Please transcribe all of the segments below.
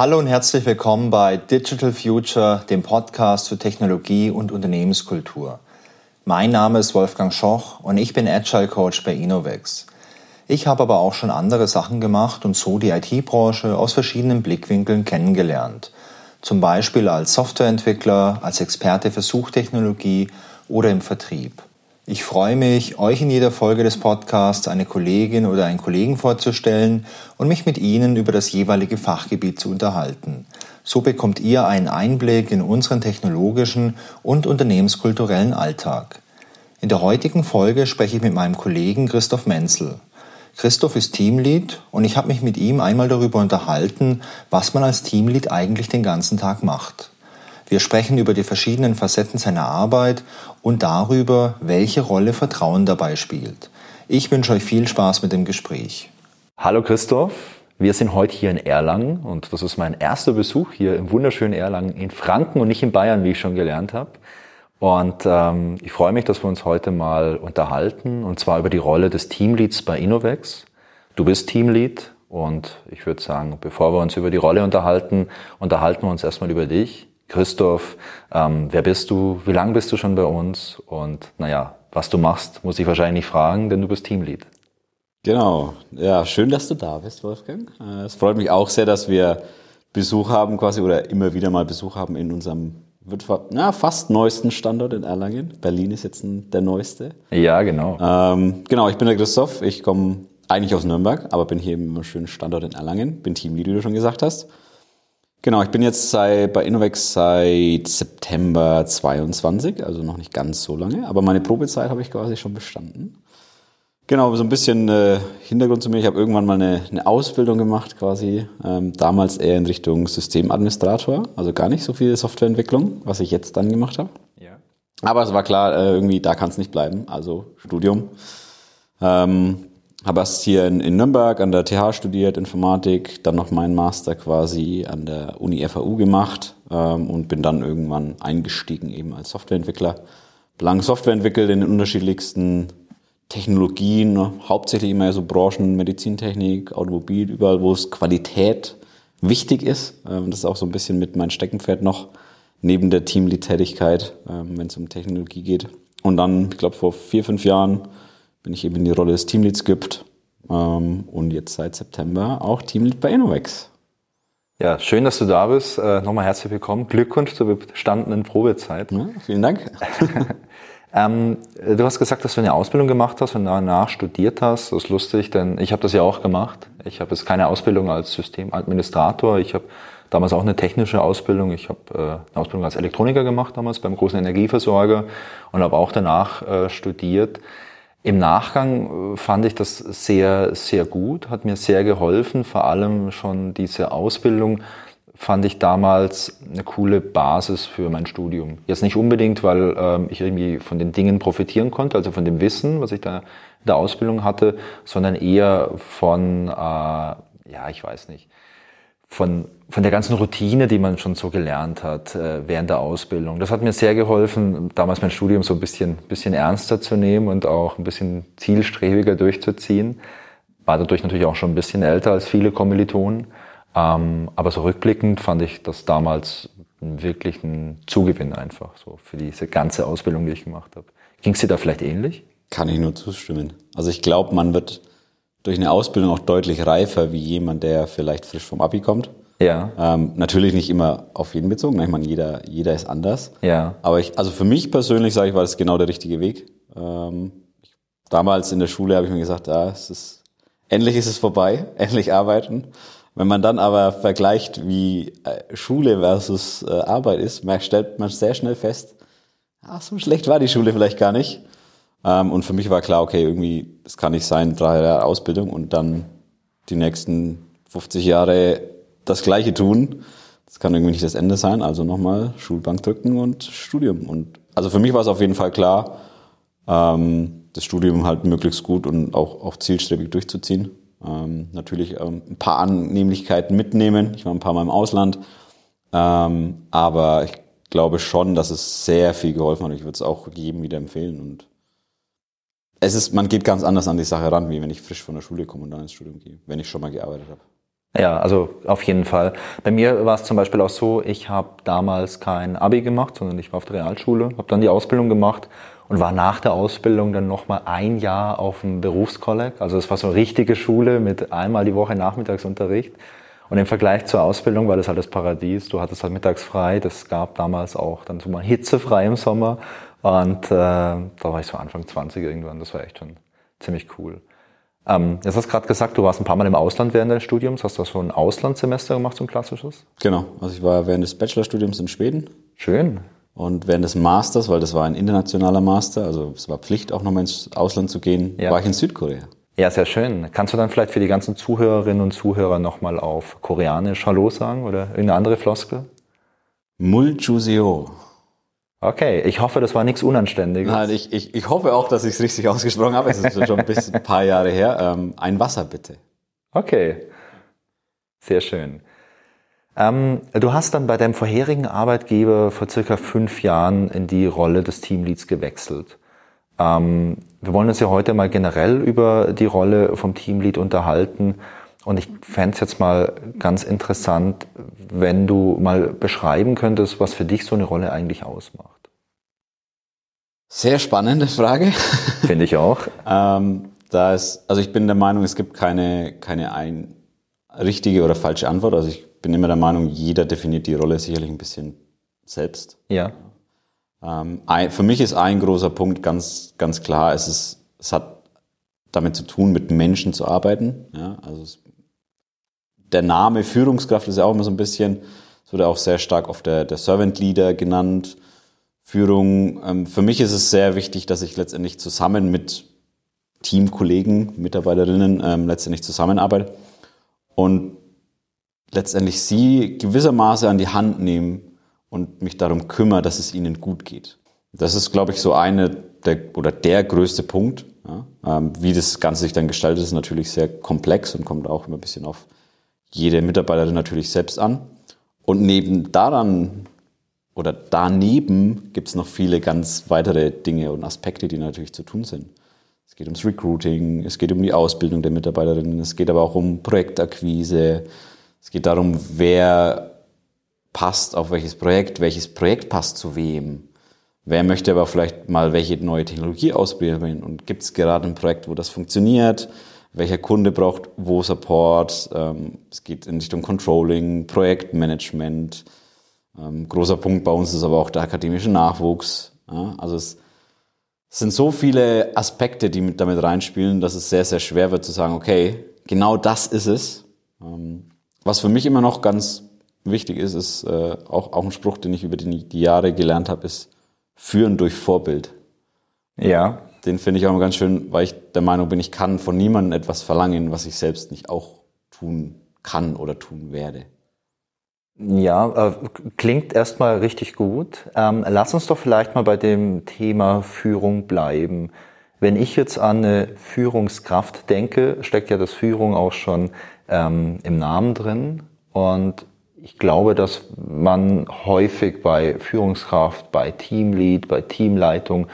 Hallo und herzlich willkommen bei Digital Future, dem Podcast für Technologie und Unternehmenskultur. Mein Name ist Wolfgang Schoch und ich bin Agile Coach bei Innovex. Ich habe aber auch schon andere Sachen gemacht und so die IT-Branche aus verschiedenen Blickwinkeln kennengelernt. Zum Beispiel als Softwareentwickler, als Experte für Suchtechnologie oder im Vertrieb. Ich freue mich, euch in jeder Folge des Podcasts eine Kollegin oder einen Kollegen vorzustellen und mich mit Ihnen über das jeweilige Fachgebiet zu unterhalten. So bekommt ihr einen Einblick in unseren technologischen und unternehmenskulturellen Alltag. In der heutigen Folge spreche ich mit meinem Kollegen Christoph Menzel. Christoph ist Teamlead und ich habe mich mit ihm einmal darüber unterhalten, was man als Teamlead eigentlich den ganzen Tag macht. Wir sprechen über die verschiedenen Facetten seiner Arbeit und darüber, welche Rolle Vertrauen dabei spielt. Ich wünsche euch viel Spaß mit dem Gespräch. Hallo Christoph, wir sind heute hier in Erlangen und das ist mein erster Besuch hier im wunderschönen Erlangen in Franken und nicht in Bayern, wie ich schon gelernt habe. Und ähm, ich freue mich, dass wir uns heute mal unterhalten und zwar über die Rolle des Teamleads bei Innovex. Du bist Teamlead und ich würde sagen, bevor wir uns über die Rolle unterhalten, unterhalten wir uns erstmal über dich. Christoph, ähm, wer bist du? Wie lange bist du schon bei uns? Und naja, was du machst, muss ich wahrscheinlich fragen, denn du bist Teamlead. Genau. Ja, schön, dass du da bist, Wolfgang. Äh, es freut mich auch sehr, dass wir Besuch haben quasi oder immer wieder mal Besuch haben in unserem wird na, fast neuesten Standort in Erlangen. Berlin ist jetzt der neueste. Ja, genau. Ähm, genau, ich bin der Christoph. Ich komme eigentlich aus Nürnberg, aber bin hier im schönen Standort in Erlangen. Bin Teamlead, wie du schon gesagt hast. Genau, ich bin jetzt seit, bei Innovex seit September 22, also noch nicht ganz so lange, aber meine Probezeit habe ich quasi schon bestanden. Genau, so ein bisschen äh, Hintergrund zu mir. Ich habe irgendwann mal eine, eine Ausbildung gemacht, quasi ähm, damals eher in Richtung Systemadministrator, also gar nicht so viel Softwareentwicklung, was ich jetzt dann gemacht habe. Ja. Aber es war klar, äh, irgendwie da kann es nicht bleiben, also Studium. Ähm, habe erst hier in, in Nürnberg an der TH studiert, Informatik, dann noch meinen Master quasi an der Uni FAU gemacht ähm, und bin dann irgendwann eingestiegen eben als Softwareentwickler. Lang Software entwickelt in den unterschiedlichsten Technologien, ne? hauptsächlich immer so Branchen, Medizintechnik, Automobil, überall, wo es Qualität wichtig ist. Ähm, das ist auch so ein bisschen mit meinem Steckenpferd noch, neben der Teamlead-Tätigkeit, ähm, wenn es um Technologie geht. Und dann, ich glaube, vor vier, fünf Jahren bin ich eben in die Rolle des Teamleads gehüpft ähm, und jetzt seit September auch Teamlead bei Innovex. Ja, schön, dass du da bist. Äh, nochmal herzlich willkommen. Glückwunsch zur bestandenen Probezeit. Ja, vielen Dank. ähm, du hast gesagt, dass du eine Ausbildung gemacht hast und danach studiert hast. Das ist lustig, denn ich habe das ja auch gemacht. Ich habe jetzt keine Ausbildung als Systemadministrator. Ich habe damals auch eine technische Ausbildung. Ich habe äh, eine Ausbildung als Elektroniker gemacht damals beim großen Energieversorger und habe auch danach äh, studiert. Im Nachgang äh, fand ich das sehr, sehr gut, hat mir sehr geholfen. Vor allem schon diese Ausbildung fand ich damals eine coole Basis für mein Studium. Jetzt nicht unbedingt, weil ähm, ich irgendwie von den Dingen profitieren konnte, also von dem Wissen, was ich da in der Ausbildung hatte, sondern eher von, äh, ja, ich weiß nicht, von, von der ganzen Routine, die man schon so gelernt hat äh, während der Ausbildung. Das hat mir sehr geholfen, damals mein Studium so ein bisschen, bisschen ernster zu nehmen und auch ein bisschen zielstrebiger durchzuziehen. War dadurch natürlich auch schon ein bisschen älter als viele Kommilitonen. Ähm, aber so rückblickend fand ich das damals wirklich ein Zugewinn einfach so für diese ganze Ausbildung, die ich gemacht habe. Ging es dir da vielleicht ähnlich? Kann ich nur zustimmen. Also ich glaube, man wird durch eine Ausbildung auch deutlich reifer wie jemand, der vielleicht frisch vom Abi kommt. Ja. Ähm, natürlich nicht immer auf jeden bezogen. Ne? Ich meine, jeder, jeder ist anders. Ja. Aber ich, also für mich persönlich sage ich, war das genau der richtige Weg. Ähm, ich, damals in der Schule habe ich mir gesagt, ah, es ist, endlich ist es vorbei, endlich arbeiten. Wenn man dann aber vergleicht, wie äh, Schule versus äh, Arbeit ist, merkt, stellt man sehr schnell fest, ach, so schlecht war die Schule vielleicht gar nicht. Ähm, und für mich war klar, okay, irgendwie, das kann nicht sein, drei Jahre Ausbildung und dann die nächsten 50 Jahre das Gleiche tun. Das kann irgendwie nicht das Ende sein. Also nochmal Schulbank drücken und Studium. Und also für mich war es auf jeden Fall klar, ähm, das Studium halt möglichst gut und auch, auch zielstrebig durchzuziehen. Ähm, natürlich ein paar Annehmlichkeiten mitnehmen. Ich war ein paar Mal im Ausland. Aber ich glaube schon, dass es sehr viel geholfen hat. Ich würde es auch jedem wieder empfehlen. Und es ist, man geht ganz anders an die Sache ran, wie wenn ich frisch von der Schule komme und dann ins Studium gehe, wenn ich schon mal gearbeitet habe. Ja, also auf jeden Fall. Bei mir war es zum Beispiel auch so, ich habe damals kein Abi gemacht, sondern ich war auf der Realschule, habe dann die Ausbildung gemacht und war nach der Ausbildung dann nochmal ein Jahr auf dem Berufskolleg. Also es war so eine richtige Schule mit einmal die Woche Nachmittagsunterricht. Und im Vergleich zur Ausbildung war das halt das Paradies. Du hattest halt mittags frei. Das gab damals auch dann so mal hitzefrei im Sommer. Und äh, da war ich so Anfang 20 irgendwann. Das war echt schon ziemlich cool. Ähm, jetzt hast du gerade gesagt, du warst ein paar Mal im Ausland während deines Studiums. Hast du so ein Auslandssemester gemacht, so ein klassisches? Genau. Also ich war während des Bachelorstudiums in Schweden. Schön. Und während des Masters, weil das war ein internationaler Master, also es war Pflicht auch nochmal ins Ausland zu gehen, ja. war ich in Südkorea. Ja, sehr schön. Kannst du dann vielleicht für die ganzen Zuhörerinnen und Zuhörer nochmal auf Koreanisch Hallo sagen oder irgendeine andere Floskel? Muljuseo. Okay, ich hoffe, das war nichts Unanständiges. Nein, ich, ich, ich hoffe auch, dass ich es richtig ausgesprochen habe. Es ist schon ein, bisschen, ein paar Jahre her. Ähm, ein Wasser bitte. Okay, sehr schön. Ähm, du hast dann bei deinem vorherigen Arbeitgeber vor circa fünf Jahren in die Rolle des Teamleads gewechselt. Ähm, wir wollen uns ja heute mal generell über die Rolle vom Teamlead unterhalten. Und ich fände es jetzt mal ganz interessant, wenn du mal beschreiben könntest, was für dich so eine Rolle eigentlich ausmacht. Sehr spannende Frage. Finde ich auch. ähm, da ist, also ich bin der Meinung, es gibt keine, keine ein richtige oder falsche Antwort. Also ich bin immer der Meinung, jeder definiert die Rolle sicherlich ein bisschen selbst. Ja. Ähm, ein, für mich ist ein großer Punkt ganz, ganz klar, es, ist, es hat damit zu tun, mit Menschen zu arbeiten. Ja, also es, der Name Führungskraft ist ja auch immer so ein bisschen, es wurde auch sehr stark auf der, der Servant Leader genannt. Führung. Ähm, für mich ist es sehr wichtig, dass ich letztendlich zusammen mit Teamkollegen, Mitarbeiterinnen ähm, letztendlich zusammenarbeite und letztendlich sie gewissermaßen an die Hand nehmen und mich darum kümmere, dass es ihnen gut geht. Das ist, glaube ich, so eine der, oder der größte Punkt. Ja. Ähm, wie das Ganze sich dann gestaltet, ist natürlich sehr komplex und kommt auch immer ein bisschen auf jede Mitarbeiterin natürlich selbst an. Und neben daran oder daneben gibt es noch viele ganz weitere Dinge und Aspekte, die natürlich zu tun sind. Es geht ums Recruiting, es geht um die Ausbildung der Mitarbeiterinnen, es geht aber auch um Projektakquise, es geht darum, wer passt auf welches Projekt, welches Projekt passt zu wem. Wer möchte aber vielleicht mal welche neue Technologie ausprobieren und gibt es gerade ein Projekt, wo das funktioniert? Welcher Kunde braucht wo Support? Ähm, es geht in Richtung Controlling, Projektmanagement. Ähm, großer Punkt bei uns ist aber auch der akademische Nachwuchs. Also es sind so viele Aspekte, die damit reinspielen, dass es sehr, sehr schwer wird zu sagen, okay, genau das ist es. Ähm, was für mich immer noch ganz wichtig ist, ist äh, auch, auch ein Spruch, den ich über die, die Jahre gelernt habe, ist führen durch Vorbild. Ja. Den finde ich auch immer ganz schön, weil ich der Meinung bin, ich kann von niemandem etwas verlangen, was ich selbst nicht auch tun kann oder tun werde. Ja, äh, klingt erstmal richtig gut. Ähm, lass uns doch vielleicht mal bei dem Thema Führung bleiben. Wenn ich jetzt an eine Führungskraft denke, steckt ja das Führung auch schon ähm, im Namen drin. Und ich glaube, dass man häufig bei Führungskraft, bei Teamlead, bei Teamleitung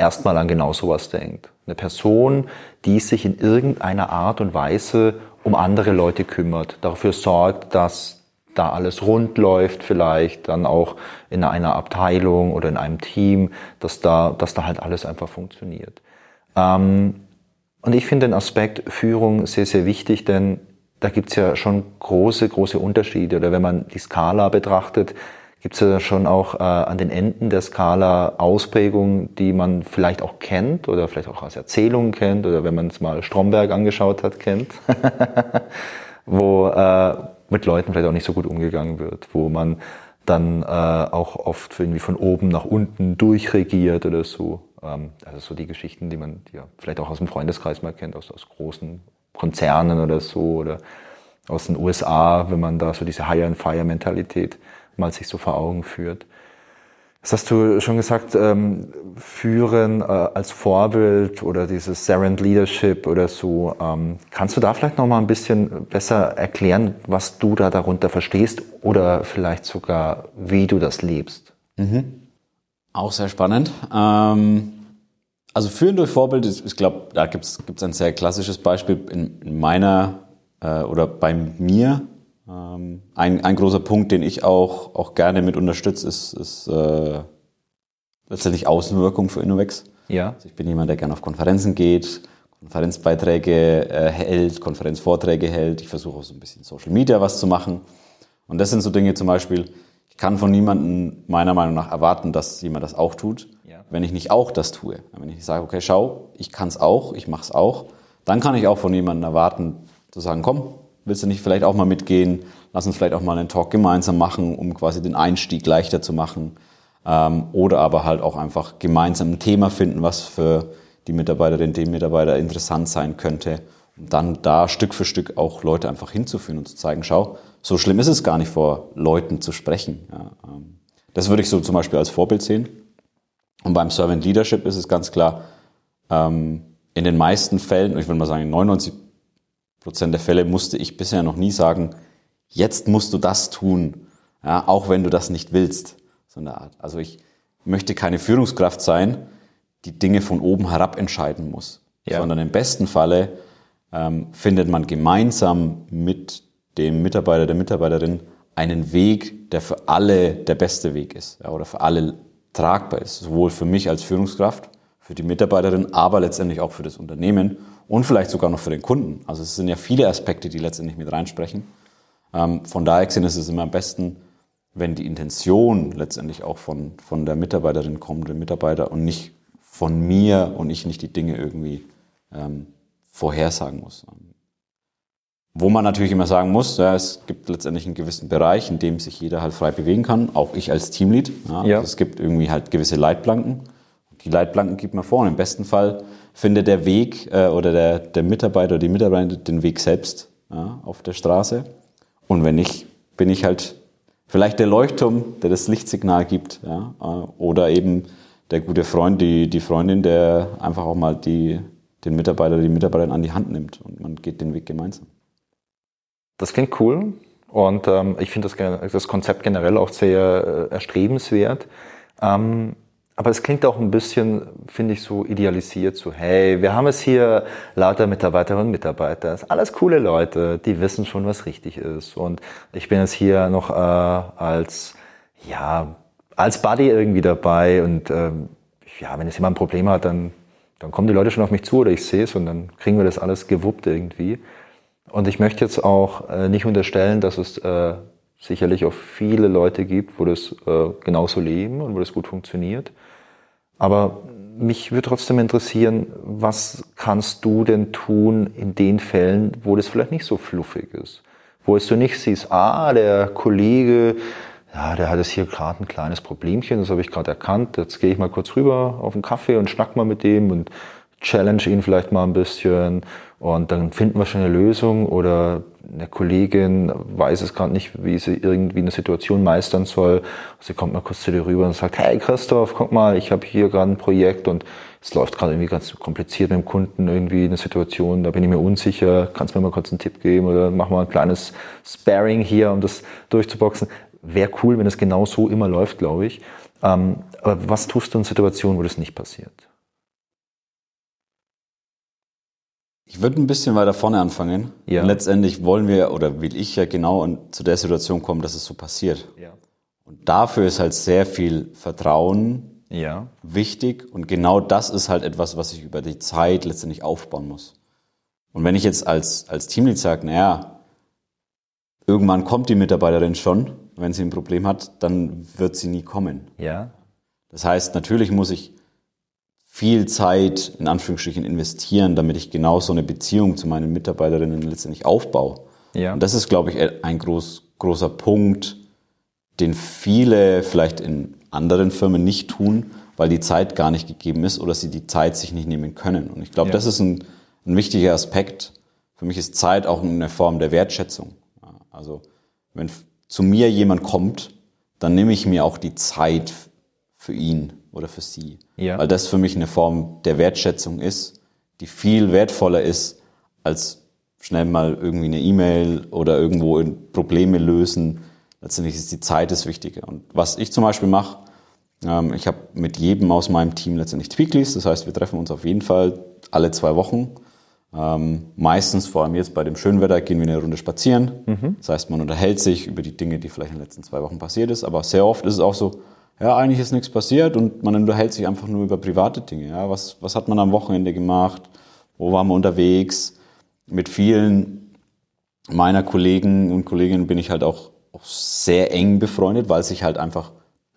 erstmal an genau sowas denkt. Eine Person, die sich in irgendeiner Art und Weise um andere Leute kümmert, dafür sorgt, dass da alles rund läuft vielleicht, dann auch in einer Abteilung oder in einem Team, dass da, dass da halt alles einfach funktioniert. Ähm, und ich finde den Aspekt Führung sehr, sehr wichtig, denn da gibt's ja schon große, große Unterschiede. Oder wenn man die Skala betrachtet, gibt's ja schon auch äh, an den Enden der Skala Ausprägungen, die man vielleicht auch kennt oder vielleicht auch als Erzählungen kennt oder wenn man es mal Stromberg angeschaut hat, kennt, wo äh, mit Leuten vielleicht auch nicht so gut umgegangen wird, wo man dann äh, auch oft irgendwie von oben nach unten durchregiert oder so. Ähm, also so die Geschichten, die man ja vielleicht auch aus dem Freundeskreis mal kennt, aus, aus großen Konzernen oder so oder aus den USA, wenn man da so diese Hire-and-Fire-Mentalität mal sich so vor Augen führt. Das hast du schon gesagt, ähm, führen äh, als Vorbild oder dieses Serent Leadership oder so. Ähm, kannst du da vielleicht noch mal ein bisschen besser erklären, was du da darunter verstehst oder vielleicht sogar, wie du das lebst? Mhm. Auch sehr spannend. Ähm also führen durch Vorbild, ist, ich glaube, da gibt es ein sehr klassisches Beispiel in, in, meiner äh, oder bei mir ein, ein großer Punkt, den ich auch, auch gerne mit unterstütze, ist, ist äh, letztendlich Außenwirkung für Innovex. Ja. Also ich bin jemand, der gerne auf Konferenzen geht, Konferenzbeiträge äh, hält, Konferenzvorträge hält. Ich versuche auch so ein bisschen Social Media was zu machen. Und das sind so Dinge zum Beispiel, ich kann von niemandem meiner Meinung nach erwarten, dass jemand das auch tut, Ja. wenn ich nicht auch das tue. Wenn ich nicht sage, okay, schau, ich kann es auch, ich mache es auch, dann kann ich auch von jemandem erwarten, zu sagen, komm, willst du nicht vielleicht auch mal mitgehen? Lass uns vielleicht auch mal einen Talk gemeinsam machen, um quasi den Einstieg leichter zu machen. Ähm, oder aber halt auch einfach gemeinsam ein Thema finden, was für die Mitarbeiterin, den Mitarbeiter interessant sein könnte. Und dann da Stück für Stück auch Leute einfach hinzuführen und zu zeigen, schau, so schlimm ist es gar nicht, vor Leuten zu sprechen. Ja, ähm, das würde ich so zum Beispiel als Vorbild sehen. Und beim Servant Leadership ist es ganz klar, ähm, in den meisten Fällen, ich würde mal sagen, in 99 Prozent der Fälle musste ich bisher noch nie sagen, jetzt musst du das tun, ja, auch wenn du das nicht willst, so eine Art. Also ich möchte keine Führungskraft sein, die Dinge von oben herab entscheiden muss, Ja. sondern im besten Falle ähm, findet man gemeinsam mit dem Mitarbeiter, der Mitarbeiterin einen Weg, der für alle der beste Weg ist ja, oder für alle tragbar ist, sowohl für mich als Führungskraft, für die Mitarbeiterin, aber letztendlich auch für das Unternehmen und vielleicht sogar noch für den Kunden. Also es sind ja viele Aspekte, die letztendlich mit reinsprechen. Ähm, von daher gesehen ist es immer am besten, wenn die Intention letztendlich auch von, von der Mitarbeiterin kommt, dem Mitarbeiter und nicht von mir und ich nicht die Dinge irgendwie ähm, vorhersagen muss. Wo man natürlich immer sagen muss, ja, es gibt letztendlich einen gewissen Bereich, in dem sich jeder halt frei bewegen kann, auch ich als Teamlead. Ja, Ja. Also es gibt irgendwie halt gewisse Leitplanken. Die Leitplanken gibt man vor und im besten Fall findet der Weg äh, oder der, der Mitarbeiter oder die Mitarbeiterin den Weg selbst ja, auf der Straße. Und wenn nicht, bin ich halt vielleicht der Leuchtturm, der das Lichtsignal gibt, ja, äh, oder eben der gute Freund, die, die Freundin, der einfach auch mal die, den Mitarbeiter oder die Mitarbeiterin an die Hand nimmt und man geht den Weg gemeinsam. Das klingt cool und ähm, ich finde das, das Konzept generell auch sehr äh, erstrebenswert. Ähm, aber es klingt auch ein bisschen, finde ich, so idealisiert, so hey, wir haben es hier lauter Mitarbeiterinnen und Mitarbeiter, das sind alles coole Leute, die wissen schon, was richtig ist. Und ich bin jetzt hier noch äh, als, ja, als Buddy irgendwie dabei und ähm, ja, wenn jetzt jemand ein Problem hat, dann, dann kommen die Leute schon auf mich zu oder ich sehe es und dann kriegen wir das alles gewuppt irgendwie. Und ich möchte jetzt auch äh, nicht unterstellen, dass es äh, sicherlich auch viele Leute gibt, wo das äh, genauso leben und wo das gut funktioniert. Aber mich würde trotzdem interessieren, was kannst du denn tun in den Fällen, wo das vielleicht nicht so fluffig ist? Wo es du nicht siehst, ah, der Kollege, ja, der hat jetzt hier gerade ein kleines Problemchen, das habe ich gerade erkannt, jetzt gehe ich mal kurz rüber auf einen Kaffee und schnack mal mit dem und challenge ihn vielleicht mal ein bisschen und dann finden wir schon eine Lösung oder eine Kollegin weiß es gerade nicht, wie sie irgendwie eine Situation meistern soll. Sie kommt mal kurz zu dir rüber und sagt, hey Christoph, guck mal, ich habe hier gerade ein Projekt und es läuft gerade irgendwie ganz kompliziert mit dem Kunden, irgendwie eine Situation, da bin ich mir unsicher, kannst du mir mal kurz einen Tipp geben oder mach mal ein kleines Sparring hier, um das durchzuboxen. Wäre cool, wenn es genau so immer läuft, glaube ich. Ähm, aber was tust du in Situationen, wo das nicht passiert? Ich würde ein bisschen weiter vorne anfangen. Ja. Und letztendlich wollen wir oder will ich ja genau zu der Situation kommen, dass es so passiert. Ja. Und dafür ist halt sehr viel Vertrauen Ja. wichtig und genau das ist halt etwas, was ich über die Zeit letztendlich aufbauen muss. Und wenn ich jetzt als, als Teamlead sage, naja, irgendwann kommt die Mitarbeiterin schon, wenn sie ein Problem hat, dann wird sie nie kommen. Ja. Das heißt, natürlich muss ich viel Zeit in Anführungsstrichen investieren, damit ich genau so eine Beziehung zu meinen Mitarbeiterinnen letztendlich aufbaue. Ja. Und das ist, glaube ich, ein groß, großer Punkt, den viele vielleicht in anderen Firmen nicht tun, weil die Zeit gar nicht gegeben ist oder sie die Zeit sich nicht nehmen können. Und ich glaube, Ja. das ist ein, ein wichtiger Aspekt. Für mich ist Zeit auch eine Form der Wertschätzung. Also wenn zu mir jemand kommt, dann nehme ich mir auch die Zeit für ihn oder für sie. Ja. Weil das für mich eine Form der Wertschätzung ist, die viel wertvoller ist, als schnell mal irgendwie eine E-Mail oder irgendwo Probleme lösen. Letztendlich ist die Zeit das Wichtige. Und was ich zum Beispiel mache, ähm, ich habe mit jedem aus meinem Team letztendlich Tweaklies, das heißt, wir treffen uns auf jeden Fall alle zwei Wochen Ähm, meistens, vor allem jetzt bei dem schönen Wetter, gehen wir eine Runde spazieren. Mhm. Das heißt, man unterhält sich über die Dinge, die vielleicht in den letzten zwei Wochen passiert ist. Aber sehr oft ist es auch so, ja, eigentlich ist nichts passiert und man unterhält sich einfach nur über private Dinge. Ja, was, was hat man am Wochenende gemacht? Wo waren wir unterwegs? Mit vielen meiner Kollegen und Kolleginnen bin ich halt auch, auch sehr eng befreundet, weil sich halt einfach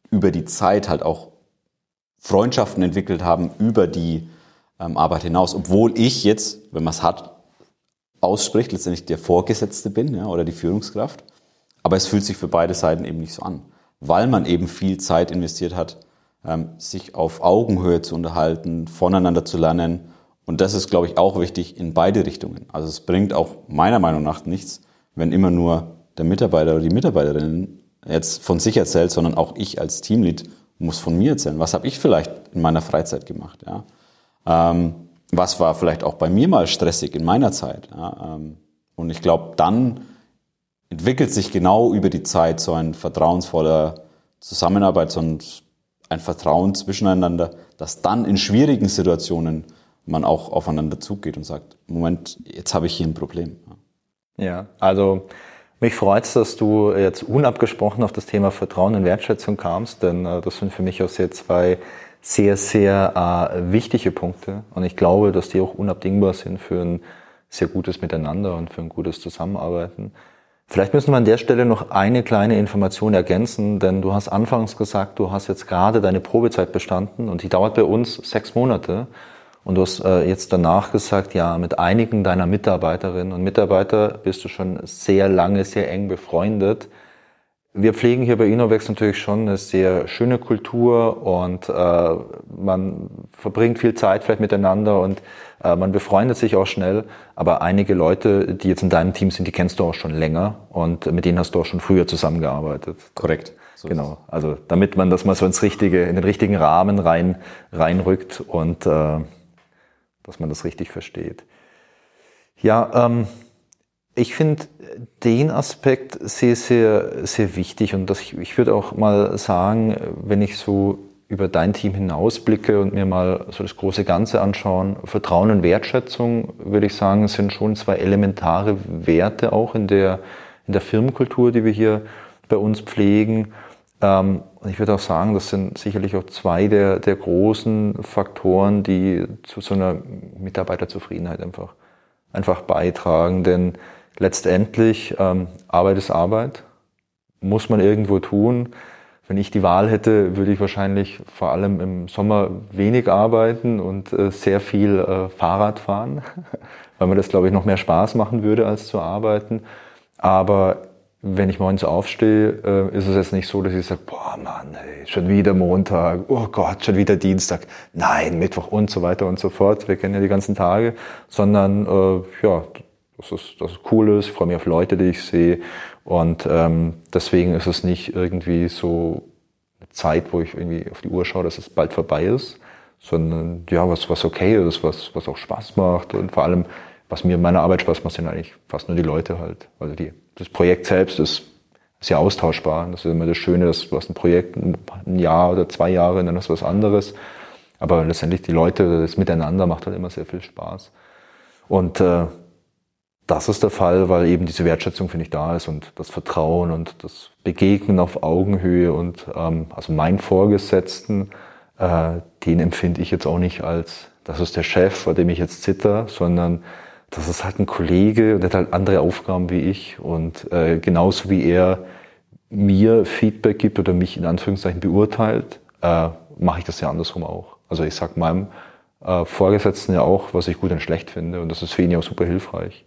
über die Zeit halt auch Freundschaften entwickelt haben über die ähm, Arbeit hinaus, obwohl ich jetzt, wenn man es hat, ausspricht, letztendlich der Vorgesetzte bin ja, oder die Führungskraft. Aber es fühlt sich für beide Seiten eben nicht so an, weil man eben viel Zeit investiert hat, ähm, sich auf Augenhöhe zu unterhalten, voneinander zu lernen. Und das ist, glaube ich, auch wichtig in beide Richtungen. Also es bringt auch meiner Meinung nach nichts, wenn immer nur der Mitarbeiter oder die Mitarbeiterin jetzt von sich erzählt, sondern auch ich als Teamlead muss von mir erzählen. Was habe ich vielleicht in meiner Freizeit gemacht? Ja? Ähm, was war vielleicht auch bei mir mal stressig in meiner Zeit? Ja? Ähm, und ich glaube, dann entwickelt sich genau über die Zeit so ein vertrauensvoller Zusammenarbeit, so ein, ein Vertrauen zwischeneinander, dass dann in schwierigen Situationen man auch aufeinander zugeht und sagt, Moment, jetzt habe ich hier ein Problem. Ja, also mich freut es, dass du jetzt unabgesprochen auf das Thema Vertrauen und Wertschätzung kamst, denn äh, das sind für mich auch sehr zwei sehr, sehr äh, wichtige Punkte. Und ich glaube, dass die auch unabdingbar sind für ein sehr gutes Miteinander und für ein gutes Zusammenarbeiten. Vielleicht müssen wir an der Stelle noch eine kleine Information ergänzen, denn du hast anfangs gesagt, du hast jetzt gerade deine Probezeit bestanden und die dauert bei uns sechs Monate. Und du hast äh, jetzt danach gesagt, ja, mit einigen deiner Mitarbeiterinnen und Mitarbeiter bist du schon sehr lange, sehr eng befreundet. Wir pflegen hier bei Innovex natürlich schon eine sehr schöne Kultur und äh, man verbringt viel Zeit vielleicht miteinander und man befreundet sich auch schnell. Aber einige Leute, die jetzt in deinem Team sind, die kennst du auch schon länger und mit denen hast du auch schon früher zusammengearbeitet. Korrekt. So genau. Also damit man das mal so ins richtige, in den richtigen Rahmen rein reinrückt und äh, dass man das richtig versteht. Ja, ähm, ich finde den Aspekt sehr, sehr, sehr wichtig und das, ich würde auch mal sagen, wenn ich so über dein Team hinausblicke und mir mal so das große Ganze anschauen, Vertrauen und Wertschätzung, würde ich sagen, sind schon zwei elementare Werte auch in der, in der Firmenkultur, die wir hier bei uns pflegen. Ähm, und ich würde auch sagen, das sind sicherlich auch zwei der, der großen Faktoren, die zu so einer Mitarbeiterzufriedenheit einfach, einfach beitragen. Denn letztendlich ähm, Arbeit ist Arbeit, muss man irgendwo tun. Wenn ich die Wahl hätte, würde ich wahrscheinlich vor allem im Sommer wenig arbeiten und äh, sehr viel äh, Fahrrad fahren, weil mir das, glaube ich, noch mehr Spaß machen würde, als zu arbeiten. Aber wenn ich morgens aufstehe, äh, ist es jetzt nicht so, dass ich sage, boah Mann, ey, schon wieder Montag, oh Gott, schon wieder Dienstag, nein, Mittwoch und so weiter und so fort. Wir kennen ja die ganzen Tage, sondern äh, ja, das ist, das ist cool ist, freue mich auf Leute, die ich sehe. Und ähm, deswegen ist es nicht irgendwie so eine Zeit, wo ich irgendwie auf die Uhr schaue, dass es bald vorbei ist, sondern ja, was, was okay ist, was, was auch Spaß macht und vor allem, was mir in meiner Arbeit Spaß macht, sind eigentlich fast nur die Leute halt. Also die, das Projekt selbst ist sehr austauschbar. Das ist immer das Schöne, dass du hast ein Projekt ein Jahr oder zwei Jahre, dann ist was anderes. Aber letztendlich die Leute, das Miteinander macht halt immer sehr viel Spaß. Und äh, das ist der Fall, weil eben diese Wertschätzung, finde ich, da ist und das Vertrauen und das Begegnen auf Augenhöhe und ähm, also mein Vorgesetzten, äh, den empfinde ich jetzt auch nicht als, das ist der Chef, vor dem ich jetzt zitter, sondern das ist halt ein Kollege und der hat halt andere Aufgaben wie ich und äh, genauso wie er mir Feedback gibt oder mich in Anführungszeichen beurteilt, äh, mache ich das ja andersrum auch. Also ich sag meinem äh, Vorgesetzten ja auch, was ich gut und schlecht finde und das ist für ihn ja auch super hilfreich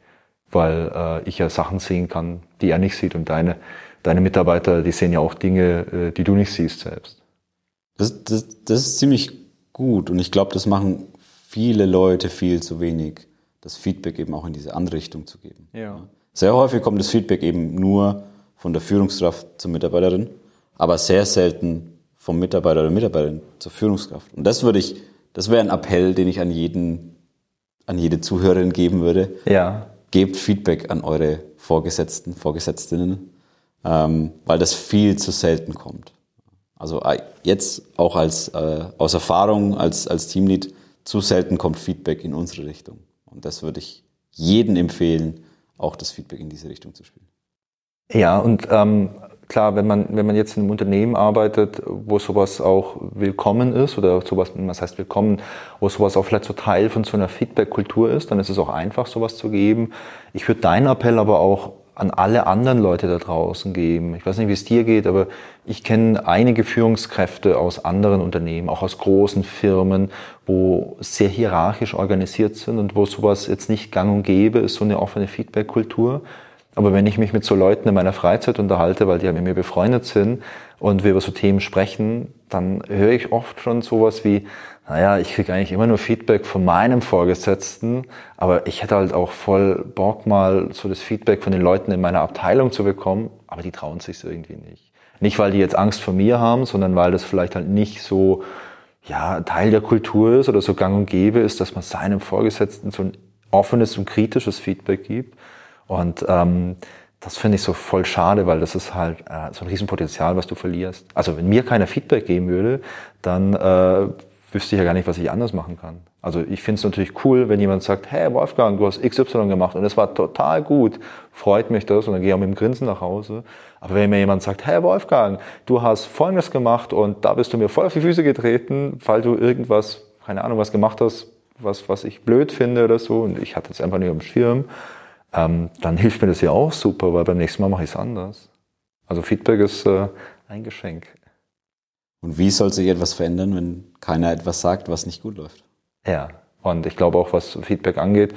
weil äh, ich ja Sachen sehen kann, die er nicht sieht und deine, deine Mitarbeiter, die sehen ja auch Dinge, äh, die du nicht siehst selbst. Das, das, das ist ziemlich gut und ich glaube, das machen viele Leute viel zu wenig, das Feedback eben auch in diese andere Richtung zu geben. Ja. Sehr häufig kommt das Feedback eben nur von der Führungskraft zur Mitarbeiterin, aber sehr selten vom Mitarbeiter oder Mitarbeiterin zur Führungskraft. Und das würde ich, das wäre ein Appell, den ich an jeden, an jede Zuhörerin geben würde. Ja gebt Feedback an eure Vorgesetzten, Vorgesetztinnen, ähm, weil das viel zu selten kommt. Also äh, jetzt auch als, äh, aus Erfahrung als, als Teamlead, zu selten kommt Feedback in unsere Richtung. Und das würde ich jedem empfehlen, auch das Feedback in diese Richtung zu spielen. Ja, und ähm, klar, wenn man, wenn man jetzt in einem Unternehmen arbeitet, wo sowas auch willkommen ist oder sowas, was heißt willkommen, wo sowas auch vielleicht so Teil von so einer Feedback-Kultur ist, dann ist es auch einfach, sowas zu geben. Ich würde deinen Appell aber auch an alle anderen Leute da draußen geben. Ich weiß nicht, wie es dir geht, aber ich kenne einige Führungskräfte aus anderen Unternehmen, auch aus großen Firmen, wo sehr hierarchisch organisiert sind und wo sowas jetzt nicht gang und gäbe ist, so eine offene Feedback-Kultur. Aber wenn ich mich mit so Leuten in meiner Freizeit unterhalte, weil die ja mit mir befreundet sind und wir über so Themen sprechen, dann höre ich oft schon sowas wie, naja, ich kriege eigentlich immer nur Feedback von meinem Vorgesetzten, aber ich hätte halt auch voll Bock mal so das Feedback von den Leuten in meiner Abteilung zu bekommen, aber die trauen sich irgendwie nicht. Nicht, weil die jetzt Angst vor mir haben, sondern weil das vielleicht halt nicht so ja, Teil der Kultur ist oder so gang und gäbe ist, dass man seinem Vorgesetzten so ein offenes und kritisches Feedback gibt. Und ähm, das finde ich so voll schade, weil das ist halt äh, so ein Riesenpotenzial, was du verlierst. Also wenn mir keiner Feedback geben würde, dann äh, wüsste ich ja gar nicht, was ich anders machen kann. Also ich finde es natürlich cool, wenn jemand sagt, hey Wolfgang, du hast XY gemacht und es war total gut, freut mich das und dann gehe ich auch mit dem Grinsen nach Hause. Aber wenn mir jemand sagt, hey Wolfgang, du hast Folgendes gemacht und da bist du mir voll auf die Füße getreten, weil du irgendwas, keine Ahnung, was gemacht hast, was, was ich blöd finde oder so und ich hatte es einfach nicht am Schirm, ähm, dann hilft mir das ja auch super, weil beim nächsten Mal mache ich es anders. Also Feedback ist äh, ein Geschenk. Und wie soll sich etwas verändern, wenn keiner etwas sagt, was nicht gut läuft? Ja, und ich glaube auch, was Feedback angeht,